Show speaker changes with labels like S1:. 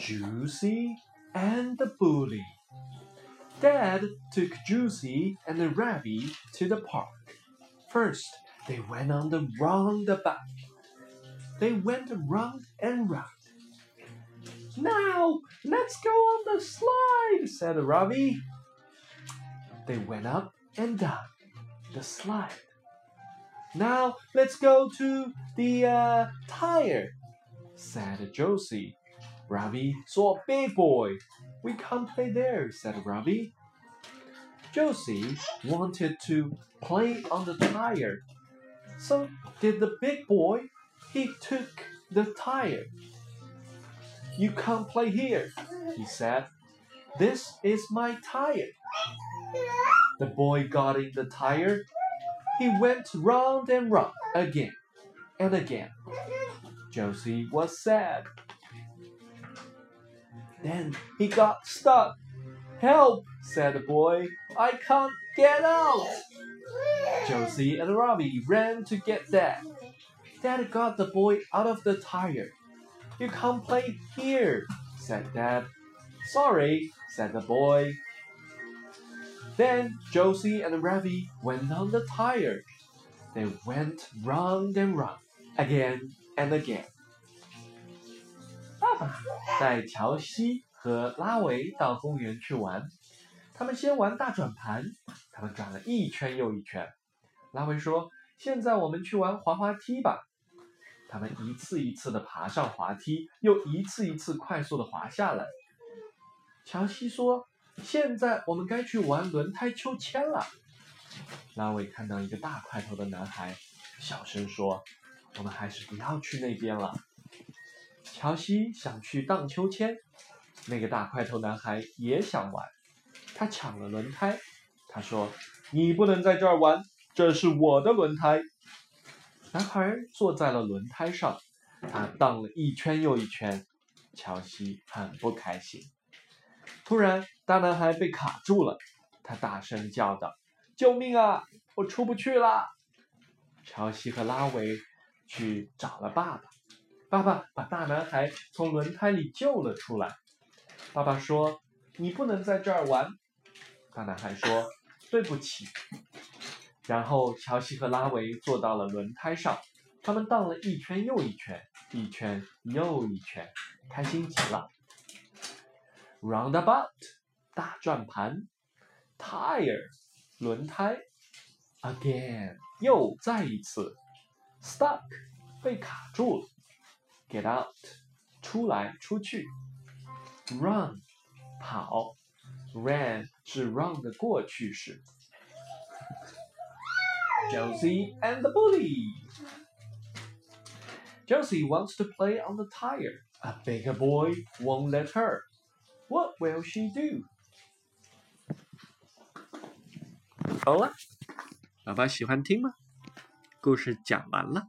S1: Josie and the Bully. Dad took Josie and Ravi to the park. First, they went on the roundabout. They went round and round. Now, let's go on the slide, said Ravi. They went up and down the slide. Now, let's go to the uh, tire, said Josie. Ravi saw a big boy. We can't play there, said Ravi. Josie wanted to play on the tire. So did the big boy. He took the tire. You can't play here, he said. This is my tire. The boy got in the tire. He went round and round again and again. Josie was sad. Then he got stuck. Help, said the boy. I can't get out. Josie and Ravi ran to get Dad. Dad got the boy out of the tire. You can't play here, said Dad. Sorry, said the boy. Then Josie and Ravi went on the tire. They went round and round, again and again. 爸 爸带乔西和拉维到公园去玩。他们先玩大转盘，他们转了一圈又一圈。拉维说：“现在我们去玩滑滑梯吧。”他们一次一次的爬上滑梯，又一次一次快速的滑下来。乔西说：“现在我们该去玩轮胎秋千了。”拉维看到一个大块头的男孩，小声说：“我们还是不要去那边了。”乔西想去荡秋千，那个大块头男孩也想玩，他抢了轮胎。他说：“你不能在这儿玩，这是我的轮胎。”男孩坐在了轮胎上，他荡了一圈又一圈。乔西很不开心。突然，大男孩被卡住了，他大声叫道：“救命啊！我出不去了！”乔西和拉维去找了爸爸。爸爸把大男孩从轮胎里救了出来。爸爸说：“你不能在这儿玩。”大男孩说：“对不起。”然后乔西和拉维坐到了轮胎上，他们荡了一圈又一圈，一圈又一圈，开心极了。Roundabout，大转盘；Tire，轮胎；Again，又再一次；Stuck，被卡住了 ；Get out，出来出去；Run，跑；Ran 是 run 的过去式。Josie and the bully. Josie wants to play on the tire. A bigger boy won't let her. What will she do? 好了，宝宝喜欢听吗？故事讲完了。